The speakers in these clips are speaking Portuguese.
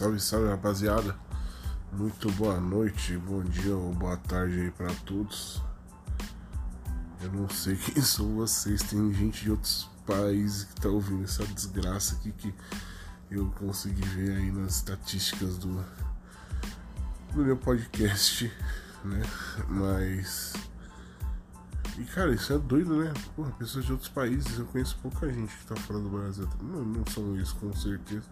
Salve, salve rapaziada. Muito boa noite, bom dia ou boa tarde aí para todos. Eu não sei quem são vocês, tem gente de outros países que tá ouvindo essa desgraça aqui que eu consegui ver aí nas estatísticas do, do meu podcast, né? Mas. E cara, isso é doido, né? Porra, pessoas de outros países, eu conheço pouca gente que tá fora do Brasil. Não, não são isso, com certeza.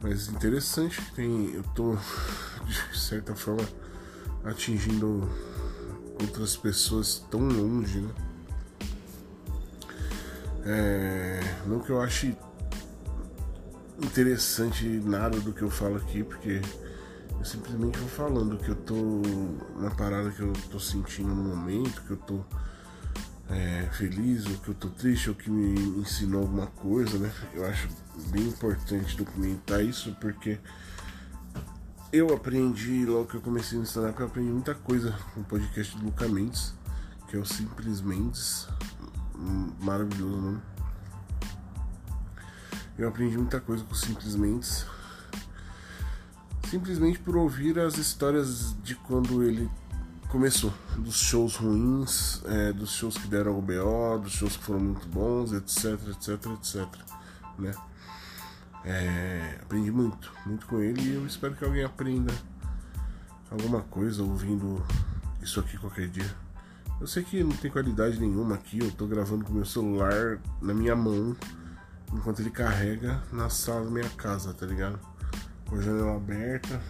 Mas interessante que tem. Eu tô de certa forma atingindo outras pessoas tão longe, né? É, não que eu ache interessante nada do que eu falo aqui, porque eu simplesmente vou falando que eu tô na parada que eu tô sentindo no momento, que eu tô é, feliz, ou que eu tô triste, ou que me ensinou alguma coisa, né? Eu acho bem importante documentar isso porque eu aprendi logo que eu comecei no stand-up, eu aprendi muita coisa com o podcast do Luca Mendes, que é o Simples Mendes, maravilhoso nome. Eu aprendi muita coisa com o Simples Mendes, simplesmente por ouvir as histórias de quando ele começou, dos shows ruins, é, dos shows que deram o BO, dos shows que foram muito bons, etc, etc, etc, né? É, aprendi muito, muito com ele e eu espero que alguém aprenda alguma coisa ouvindo isso aqui qualquer dia. Eu sei que não tem qualidade nenhuma aqui, eu tô gravando com meu celular na minha mão enquanto ele carrega na sala da minha casa, tá ligado? Com a janela aberta.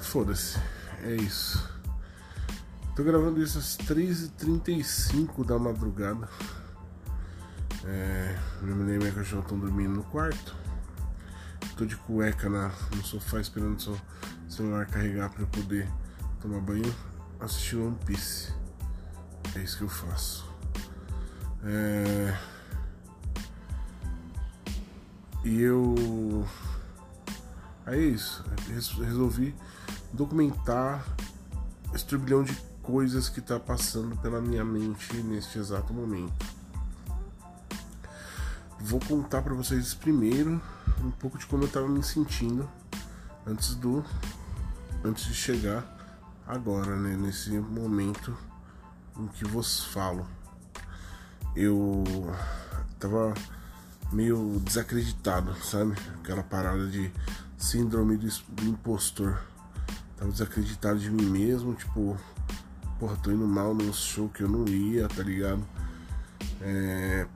Foda-se, é isso. Tô gravando isso às 3h35 da madrugada. É, minha mulher e minha cachorra estão dormindo no quarto. Tô de cueca na, no sofá esperando o celular carregar para eu poder tomar banho, assistir One Piece. É isso que eu faço. É... E eu. Aí é isso. Resolvi documentar esse turbilhão de coisas que está passando pela minha mente neste exato momento. Vou contar para vocês primeiro um pouco de como eu estava me sentindo antes do antes de chegar agora, né, nesse momento em que vos falo. Eu tava meio desacreditado, sabe? Aquela parada de síndrome do impostor. Tava desacreditado de mim mesmo, tipo, porra, tô indo mal no show que eu não ia, tá ligado? É,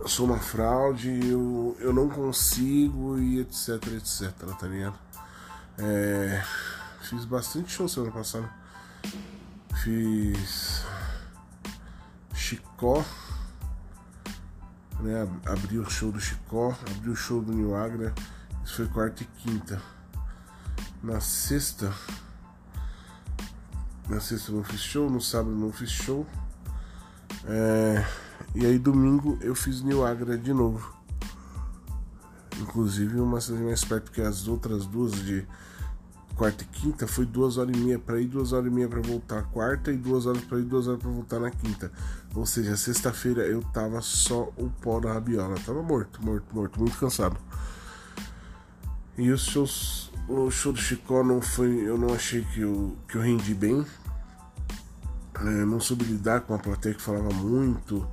eu sou uma fraude, eu, eu não consigo e etc, etc, tá ligado? É, fiz bastante show semana passada. Fiz Chicó, né? Abri o show do Chicó, abri o show do New Agra, isso foi quarta e quinta. Na sexta na sexta não fiz show, no sábado não fiz show. É, e aí domingo eu fiz New Agra de novo. Inclusive uma cidade mais perto que as outras duas de quarta e quinta foi duas horas e meia para ir, duas horas e meia para voltar quarta e duas horas para ir, duas horas para voltar na quinta. Ou seja, sexta-feira eu tava só o pó da rabiola, tava morto, morto, morto, muito cansado. E os shows o show do Chicó não foi. Eu não achei que eu, que eu rendi bem. É, não soube lidar com a plateia que falava muito,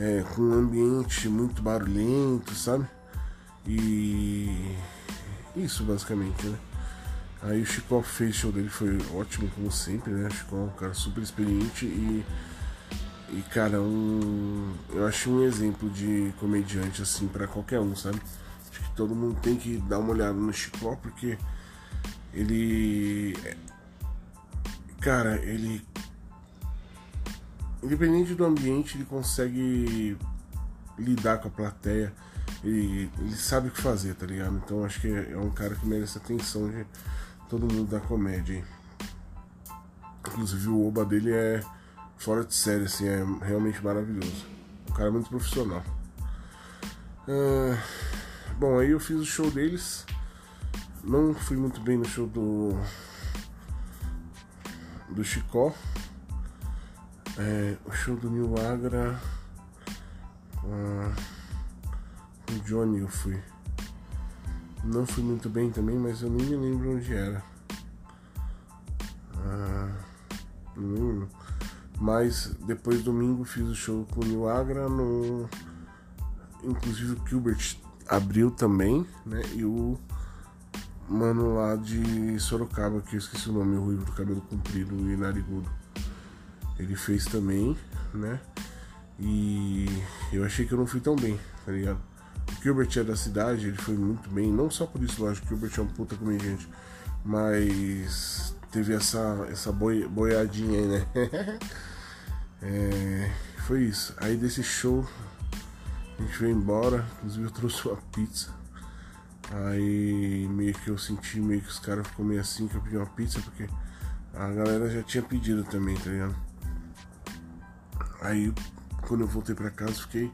é, com um ambiente muito barulhento, sabe? E. Isso basicamente, né? Aí o Chicó fez show dele, foi ótimo como sempre, né? O Chicó é um cara super experiente e. E cara, um, eu acho um exemplo de comediante assim para qualquer um, sabe? Acho que todo mundo tem que dar uma olhada no Chicó, porque ele. Cara, ele. Independente do ambiente, ele consegue lidar com a plateia. Ele, ele sabe o que fazer, tá ligado? Então acho que é um cara que merece atenção de todo mundo da comédia. Inclusive o Oba dele é fora de série, assim, é realmente maravilhoso. Um cara muito profissional. Uh, Bom, aí eu fiz o show deles. Não fui muito bem no show do. Do Chicó. É, o show do New Agra. Com o Johnny eu fui. Não fui muito bem também, mas eu nem me lembro onde era. Ah. Mas depois domingo fiz o show com o New Agra no. Inclusive o Gilbert abriu também, né? E o mano lá de Sorocaba, que eu esqueci o nome, o ruivo do cabelo comprido e narigudo. Ele fez também, né? E eu achei que eu não fui tão bem, tá ligado? O Gilbert é da cidade, ele foi muito bem, não só por isso, lógico, o Gilbert é um puta comediante, mas teve essa, essa boi, boiadinha aí, né? é, foi isso. Aí desse show, a gente veio embora, inclusive eu trouxe uma pizza. Aí meio que eu senti meio que os caras ficou meio assim que eu pedi uma pizza, porque a galera já tinha pedido também, tá ligado? Aí quando eu voltei pra casa fiquei.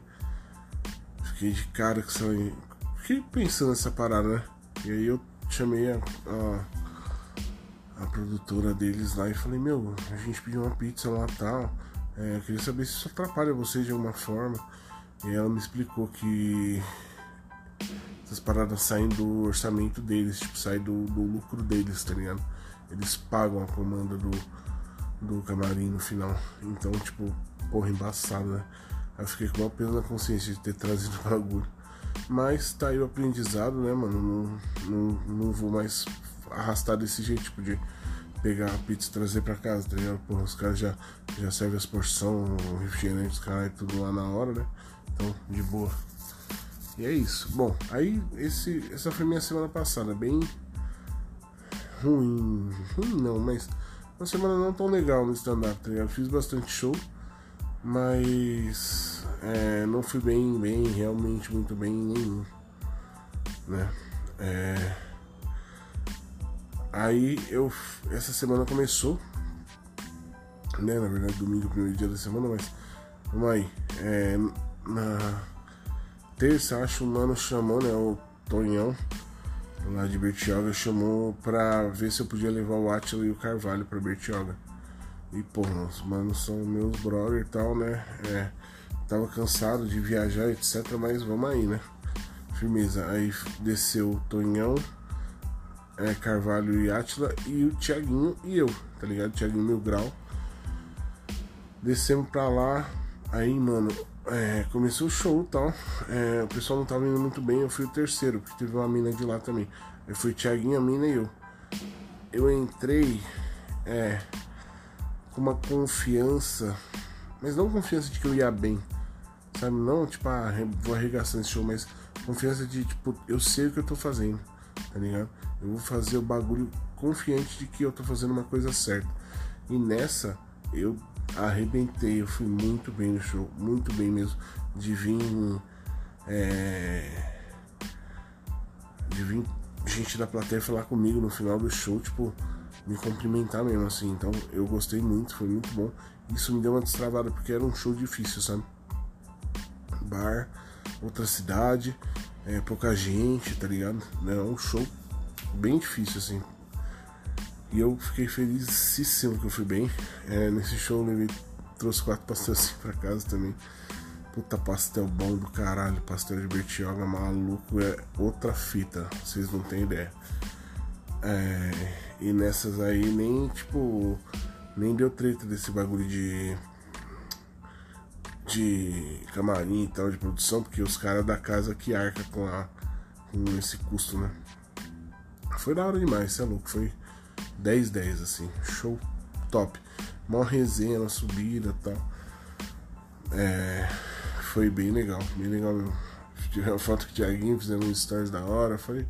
Fiquei de cara que saí. Fiquei pensando nessa parada, né? E aí eu chamei a, a, a, produtora deles lá e falei, meu, a gente pediu uma pizza lá tal. É, eu queria saber se isso atrapalha vocês de alguma forma. E ela me explicou que essas paradas saem do orçamento deles, tipo, saem do, do lucro deles, tá ligado? Eles pagam a comanda do, do camarim no final. Então, tipo, porra, embaçado, né? Aí eu fiquei com uma peso na consciência de ter trazido o bagulho. Mas tá aí o aprendizado, né, mano? Não, não, não vou mais arrastar desse jeito, tipo, de pegar a pizza e trazer pra casa, tá ligado? Porra, os caras já, já servem as porções, o refrigerante, os caras tudo lá na hora, né? Então, de boa. E é isso. Bom, aí esse, essa foi minha semana passada, bem ruim. Ruim não, mas uma semana não tão legal no stand-up, tá ligado? Fiz bastante show, mas é, não fui bem, bem, realmente muito bem nenhum. Né? É, aí eu. Essa semana começou. Né, na verdade domingo, primeiro dia da semana, mas vamos aí. É, na terça, acho, o mano chamou, né? O Tonhão, lá de Bertioga, chamou pra ver se eu podia levar o Atila e o Carvalho pra Bertioga. E, pô, os manos são meus brother e tal, né? É, tava cansado de viajar, etc, mas vamos aí, né? Firmeza. Aí desceu o Tonhão, é, Carvalho e Atila e o Thiaguinho e eu, tá ligado? Thiaguinho Mil Grau. Descemos pra lá, aí, mano, é, começou o show e tal. É, o pessoal não tava indo muito bem, eu fui o terceiro, porque teve uma mina de lá também. Eu fui Thiaguinho, a mina e eu. Eu entrei é, com uma confiança, mas não confiança de que eu ia bem, sabe? Não, tipo, ah, vou arregaçar esse show, mas confiança de, tipo, eu sei o que eu tô fazendo, tá ligado? Eu vou fazer o bagulho confiante de que eu tô fazendo uma coisa certa. E nessa, eu arrebentei, eu fui muito bem no show, muito bem mesmo. De vir. É, de vir gente da plateia falar comigo no final do show, tipo, me cumprimentar mesmo, assim. Então eu gostei muito, foi muito bom. Isso me deu uma destravada, porque era um show difícil, sabe? Bar, outra cidade, é, pouca gente, tá ligado? É um show bem difícil, assim. E eu fiquei felicíssimo que eu fui bem. É, nesse show eu levei, trouxe quatro pastéis pra casa também. Puta pastel bom do caralho, pastel de Bertioga maluco, é outra fita, vocês não têm ideia. É, e nessas aí nem, tipo, nem deu treta desse bagulho de. de camarim e tal, de produção, porque os caras da casa que arca com, a, com esse custo, né? Foi da hora demais, você é louco, foi 10 10 assim, show top. Mó resenha na subida e tal. É, foi bem legal, bem legal mesmo. Tirei uma foto com o Thiaguinho, fizendo um stories da hora. Falei,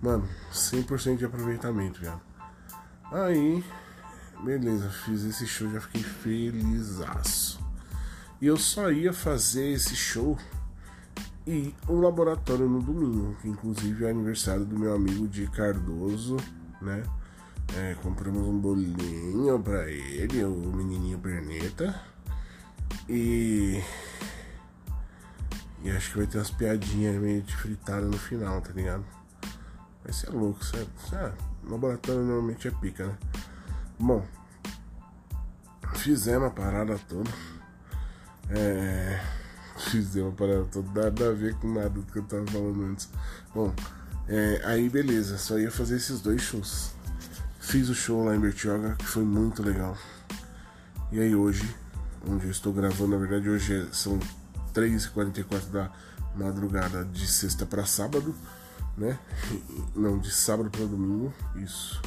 mano, 100% de aproveitamento, já. Aí, beleza, fiz esse show, já fiquei felizaço. E eu só ia fazer esse show e um laboratório no domingo, que inclusive é aniversário do meu amigo de Cardoso, né? É, compramos um bolinho pra ele, o menininho perneta. E. E acho que vai ter umas piadinhas meio de fritada no final, tá ligado? Vai ser louco, certo? Ah, laboratório normalmente é pica, né? Bom, fizemos a parada toda. É. Fizemos a parada toda, nada a ver com nada do que eu tava falando antes. Bom, É, aí beleza, só ia fazer esses dois shows. Fiz o show lá em Bertioga, que foi muito legal. E aí hoje, onde eu estou gravando, na verdade hoje é, são 3h44 da madrugada de sexta para sábado, né? Não, de sábado para domingo, isso.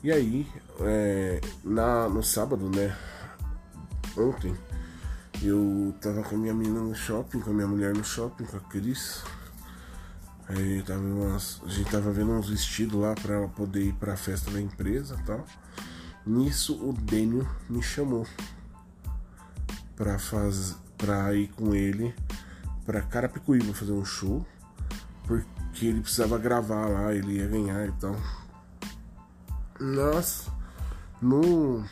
E aí, é, na, no sábado, né? Ontem, eu tava com a minha menina no shopping, com a minha mulher no shopping, com a Cris. Aí tava umas, a gente tava vendo uns vestidos lá pra poder ir pra festa da empresa tal. Nisso o Dênio me chamou pra, faz, pra ir com ele pra Carapicuíba fazer um show. Porque ele precisava gravar lá, ele ia ganhar e tal. Nossa, no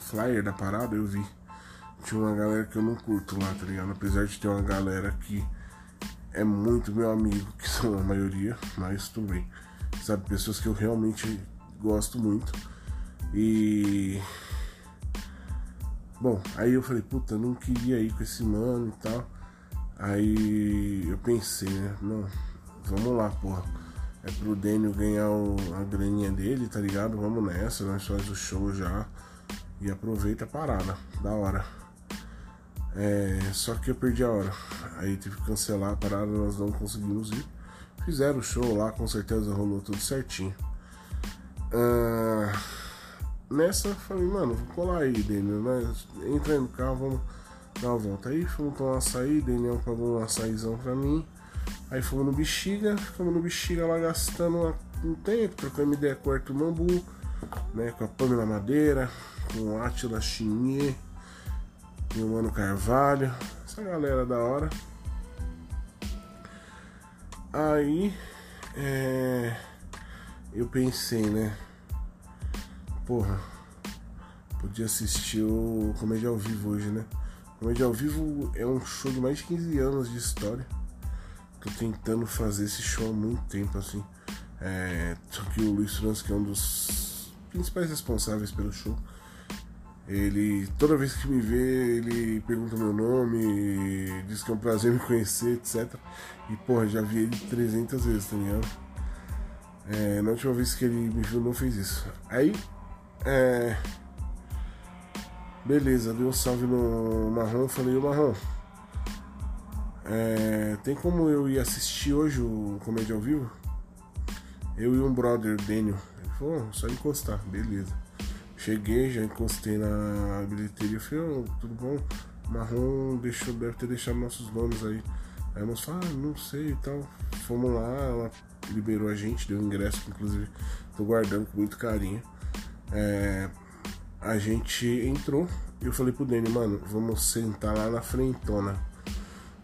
flyer da parada eu vi. Tinha uma galera que eu não curto lá, tá ligado? Apesar de ter uma galera que é muito meu amigo, que são a maioria, mas tudo bem. Sabe, pessoas que eu realmente gosto muito. E. Bom, aí eu falei, puta, não queria ir com esse mano e tal. Aí eu pensei, né? Não, vamos lá, porra. É pro Daniel ganhar o, a graninha dele, tá ligado? Vamos nessa, nós faz o show já. E aproveita a parada, da hora. É, só que eu perdi a hora. Aí tive que cancelar a parada, nós não conseguimos ir. Fizeram o show lá, com certeza rolou tudo certinho. Ah, nessa, falei, mano, vou colar aí, Daniel. Né? Entra aí no carro, vamos dar uma volta. Aí fomos tomar um açaí, Daniel pagou um açaizão pra mim. Aí fomos no Bexiga, ficamos no Bexiga lá gastando um tempo, trocando ideia com o Arthur Mambu, né, com a Pamela Madeira, com o Atila Chinier meu mano Carvalho, essa galera da hora. Aí é, eu pensei, né? Porra, podia assistir o Comédia ao Vivo hoje, né? Comédia ao Vivo é um show de mais de 15 anos de história. Tô tentando fazer esse show há muito tempo, assim. É, só que o Luiz Franz, que é um dos principais responsáveis pelo show, ele, toda vez que me vê, ele pergunta meu nome, diz que é um prazer me conhecer, etc. E, porra, já vi ele 300 vezes, tá ligado? É, na última vez que ele me viu, não fez isso. Aí, é. Beleza, dei um salve no Marrom, falei, o Marrom, é, tem como eu ir assistir hoje o Comédia ao Vivo? Eu e um brother, Daniel. Ele falou, só encostar, beleza. Cheguei, já encostei na bilheteria, falei, oh, tudo bom? Marrom deixou, deve ter deixado nossos nomes aí. Aí a moça falou, ah, não sei e tal. Fomos lá, ela liberou a gente, deu ingresso que inclusive tô guardando com muito carinho. É, a gente entrou e eu falei pro Dani, mano, vamos sentar lá na frentona.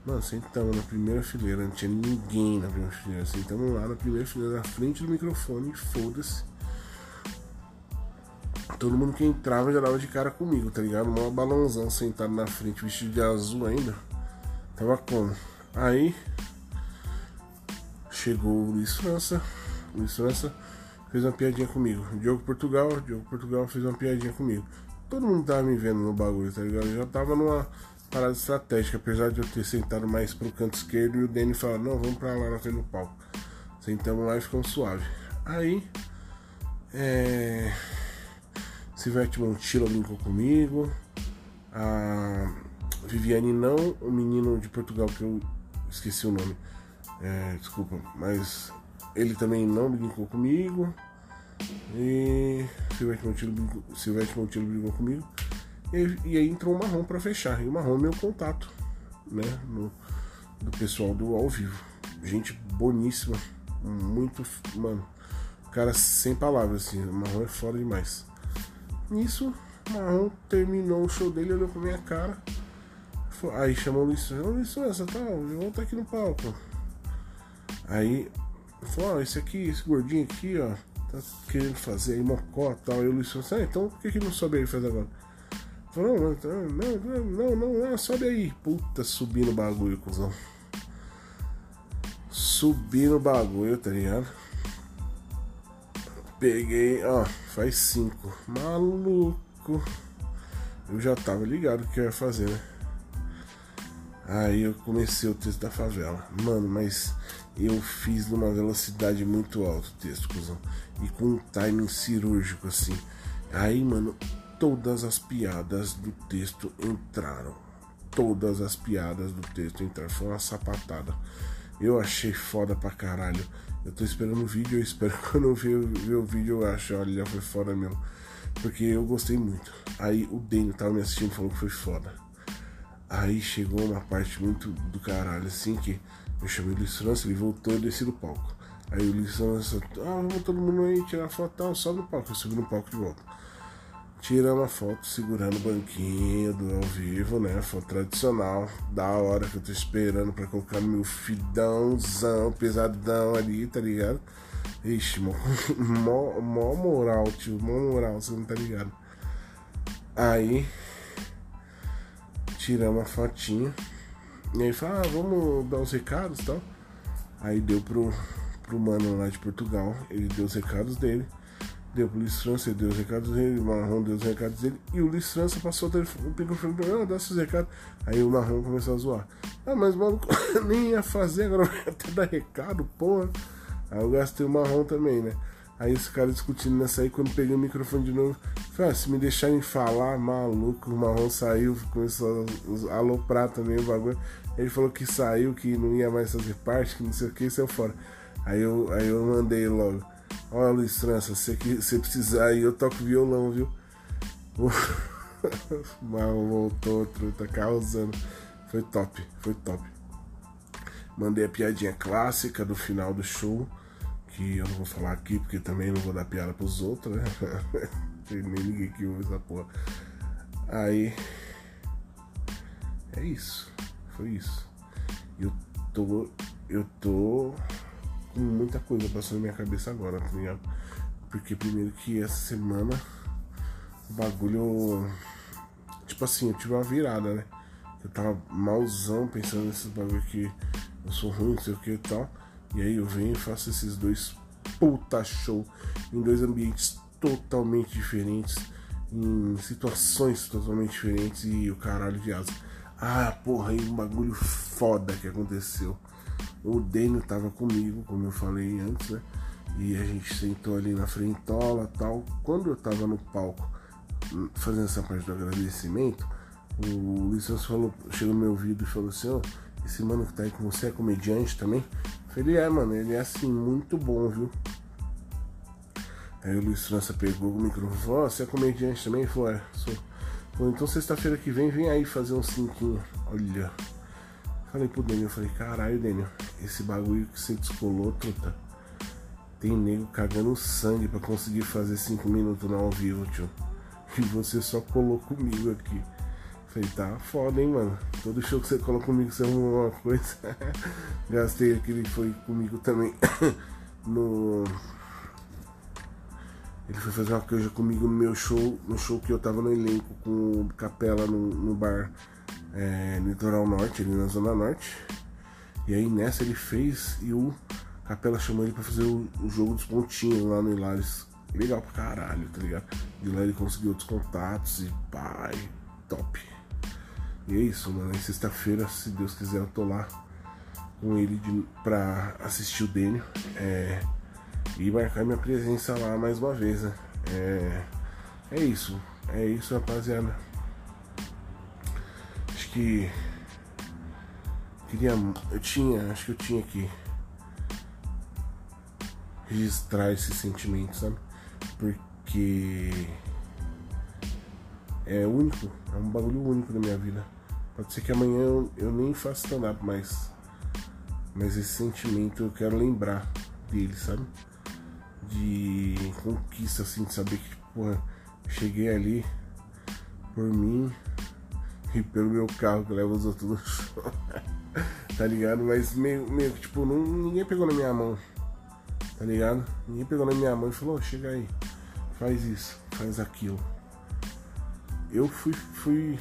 Mano, sentamos na primeira fileira, não tinha ninguém na primeira fileira. Sentamos lá na primeira fileira, na frente do microfone, foda-se todo mundo que entrava já dava de cara comigo, tá ligado? Um balãozão sentado na frente, vestido de azul ainda. Tava como? Aí chegou o Luiz França. O Luiz França fez uma piadinha comigo. Diogo Portugal, Diogo Portugal fez uma piadinha comigo. Todo mundo tava me vendo no bagulho, tá ligado? Eu já tava numa parada estratégica, apesar de eu ter sentado mais pro canto esquerdo e o Danny falou, não, vamos pra lá na frente do palco. Sentamos lá e ficamos suave. Aí. É Silvete Montilla brincou comigo. A Viviane não, o menino de Portugal que eu esqueci o nome. É, desculpa, mas ele também não brincou comigo. E Silvete Montillo brincou, Silvete brincou comigo. E, e, aí entrou o Marrom para fechar. E o Marrom é meu contato, né? No, do pessoal do ao vivo. Gente boníssima. Muito. Mano, cara sem palavras, assim. O Marrom é foda demais. Nisso, Marrom terminou o show dele, olhou pra minha cara. Aí chamou o Luiz, ô Luiz Souza, tal, eu estar aqui no palco. Aí falou, ó, esse aqui, esse gordinho aqui, ó, tá querendo fazer aí mocó tal. Aí o Luiz Souza, ah, então por que, que não sobe aí e faz agora? Falou, não, não, não, não, não, sobe aí. Puta, subi no bagulho, cuzão. Subi no bagulho, tá ligado? Peguei, ó, faz cinco. Maluco. Eu já tava ligado o que eu ia fazer, né? Aí eu comecei o texto da favela. Mano, mas eu fiz numa velocidade muito alta o texto, cuzão. E com um timing cirúrgico, assim. Aí, mano, todas as piadas do texto entraram. Todas as piadas do texto entraram. Foi uma sapatada. Eu achei foda pra caralho. Eu tô esperando o vídeo, eu espero que quando eu ver, ver o vídeo eu acho, olha, foi foda mesmo. Porque eu gostei muito. Aí o Daniel tava me assistindo e falou que foi foda. Aí chegou uma parte muito do caralho, assim, que eu chamei o Luiz França, ele voltou e desci do palco. Aí o Luiz França, ah, vamos todo mundo aí tirar foto, tal, sobe no palco, eu subi no palco de volta. Tira uma foto segurando o banquinho do ao vivo, né? Foto tradicional, da hora que eu tô esperando pra colocar meu fidãozão, pesadão ali, tá ligado? Ixi, mó, mó, mó moral, tio, mó moral, você não tá ligado? Aí tiramos uma fotinha. E aí fala, ah, vamos dar os recados e tal. Aí deu pro, pro mano lá de Portugal, ele deu os recados dele. Deu pro Luiz França, deu os recados dele, o Marrom deu os recados dele, e o Luiz França passou o telefone, pegou e falou, ah, dá seus recados. Aí o Marrom começou a zoar. Ah, mas maluco, nem ia fazer, agora vai até dar recado, porra. Aí eu gastei o Marrom também, né? Aí esse cara discutindo nessa aí, quando peguei o microfone de novo, falei, ah, se me deixarem falar, maluco, o marrom saiu, começou a aloprar também o bagulho. Ele falou que saiu, que não ia mais fazer parte, que não sei o que, saiu fora. Aí eu, aí eu mandei logo, olha Luiz França, se você precisar aí eu toco violão, viu? Marrom voltou, tá causando. Foi top, foi top. Mandei a piadinha clássica do final do show que eu não vou falar aqui porque também não vou dar piada pros outros, né? Tem nem ninguém que ouve essa porra. Aí. É isso. Foi isso. Eu tô. Eu tô muita coisa passando na minha cabeça agora, tá ligado? Porque primeiro que essa semana o bagulho. Tipo assim, eu tive uma virada, né? Eu tava malzão pensando nesses bagulho que eu sou ruim, não sei o que e tal. E aí eu venho e faço esses dois puta show em dois ambientes totalmente diferentes, em situações totalmente diferentes e o caralho de asa. Ah, porra, aí um bagulho foda que aconteceu. O Daniel tava comigo, como eu falei antes, né? E a gente sentou ali na frentola tal. Quando eu tava no palco hum, fazendo essa parte do agradecimento, o Luiz falou, chegou no meu ouvido e falou assim, ó, oh, esse mano que tá aí com você é comediante também? Ele é, mano, ele é assim, muito bom, viu? Aí o Luiz França pegou o microfone e falou, oh, você é comediante também? Ele falou, é, sou. Então sexta-feira que vem, vem aí fazer um cinquinho. Olha. Falei pro Daniel, falei, caralho, Daniel, esse bagulho que você descolou, truta. Tem nego cagando sangue pra conseguir fazer cinco minutos no ao vivo, tio. E você só colou comigo aqui. Falei, tá foda, hein, mano. Todo show que você coloca comigo, você arruma uma coisa. Gastei aquele foi comigo também. no. Ele foi fazer uma coisa comigo no meu show, no show que eu tava no elenco com o Capela no, no bar é, Litoral Norte, ali na Zona Norte. E aí nessa ele fez e o Capela chamou ele pra fazer o, o jogo dos pontinhos lá no Hilários. Legal pra caralho, tá ligado? De lá ele conseguiu outros contatos e pai, top. E é isso, mano. E sexta-feira, se Deus quiser, eu tô lá com ele de, pra assistir o Dênio. É, e marcar minha presença lá mais uma vez, né? É, é isso. É isso, rapaziada. Que. Queria. Eu tinha. Acho que eu tinha que registrar esse sentimento, sabe? Porque é único, é um bagulho único da minha vida. Pode ser que amanhã eu, eu nem faça stand-up, mas. Mas esse sentimento eu quero lembrar dele, sabe? De conquista, assim, de saber que, porra, cheguei ali por mim e pelo meu carro que leva os outros no tá ligado? Mas meio, meio tipo, não, ninguém pegou na minha mão. Tá ligado? Ninguém pegou na minha mão e falou, oh, chega aí, faz isso, faz aquilo. Eu fui, fui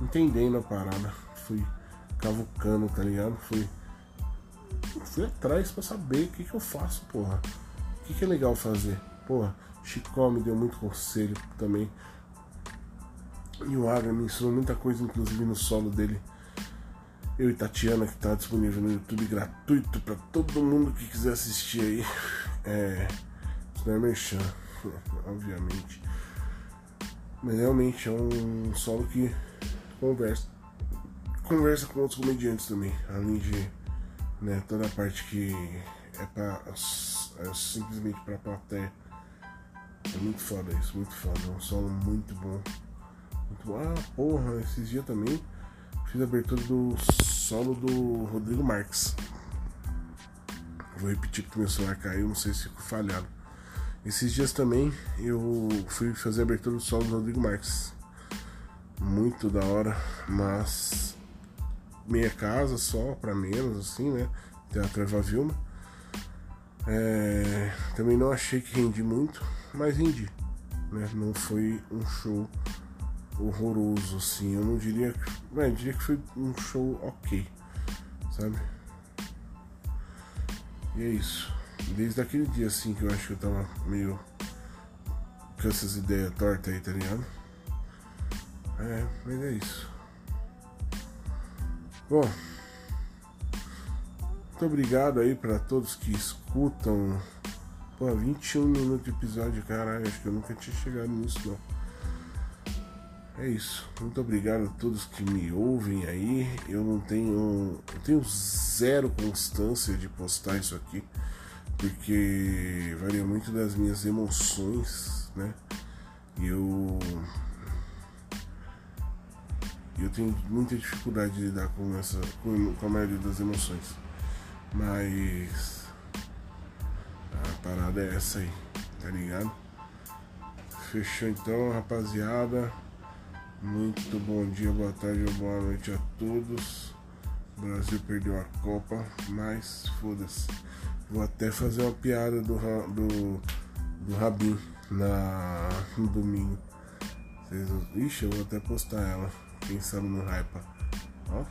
entendendo a parada. Fui cavucando, tá ligado? Fui, fui atrás pra saber o que, que eu faço, porra. O que, que é legal fazer. Porra, Chicó me deu muito conselho também. E o Agra me ensinou muita coisa, inclusive no solo dele. Eu e Tatiana, que está disponível no YouTube gratuito para todo mundo que quiser assistir aí. É. Isso não é merchan, obviamente. Mas realmente é um solo que conversa. Conversa com outros comediantes também. Além de né, toda a parte que é, pra, é simplesmente pra plateia. É muito foda isso, muito foda. É um solo muito bom. Ah, porra, esses dias também fiz a abertura do solo do Rodrigo Marques. Vou repetir porque meu celular caiu, não sei se ficou falhado. Esses dias também eu fui fazer a abertura do solo do Rodrigo Marques. Muito da hora, mas meia casa só, para menos, assim, né? Teatro Eva Vilma. É, também não achei que rendi muito, mas rendi. Né? Não foi um show horroroso, assim. Eu não diria que. eu diria que foi um show ok, sabe? E é isso. Desde aquele dia, assim, que eu acho que eu tava meio. com essas ideias tortas aí, tá ligado? É, mas é isso. Bom. Muito obrigado aí para todos que escutam. Pô, 21 minutos de episódio, caralho, acho que eu nunca tinha chegado nisso não. É isso. Muito obrigado a todos que me ouvem aí. Eu não tenho. Eu tenho zero constância de postar isso aqui. Porque varia muito das minhas emoções, né? E eu. Eu tenho muita dificuldade de lidar com essa. com, com a maioria das emoções. Mas a parada é essa aí, tá ligado? Fechou então, rapaziada. Muito bom dia, boa tarde boa noite a todos. O Brasil perdeu a Copa, mas foda-se. Vou até fazer uma piada do, do, do Rabin na, no domingo. Vocês, ixi, eu vou até postar ela, pensando no hype. Ó,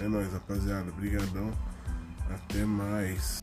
é nóis, rapaziada. Obrigadão. Até mais.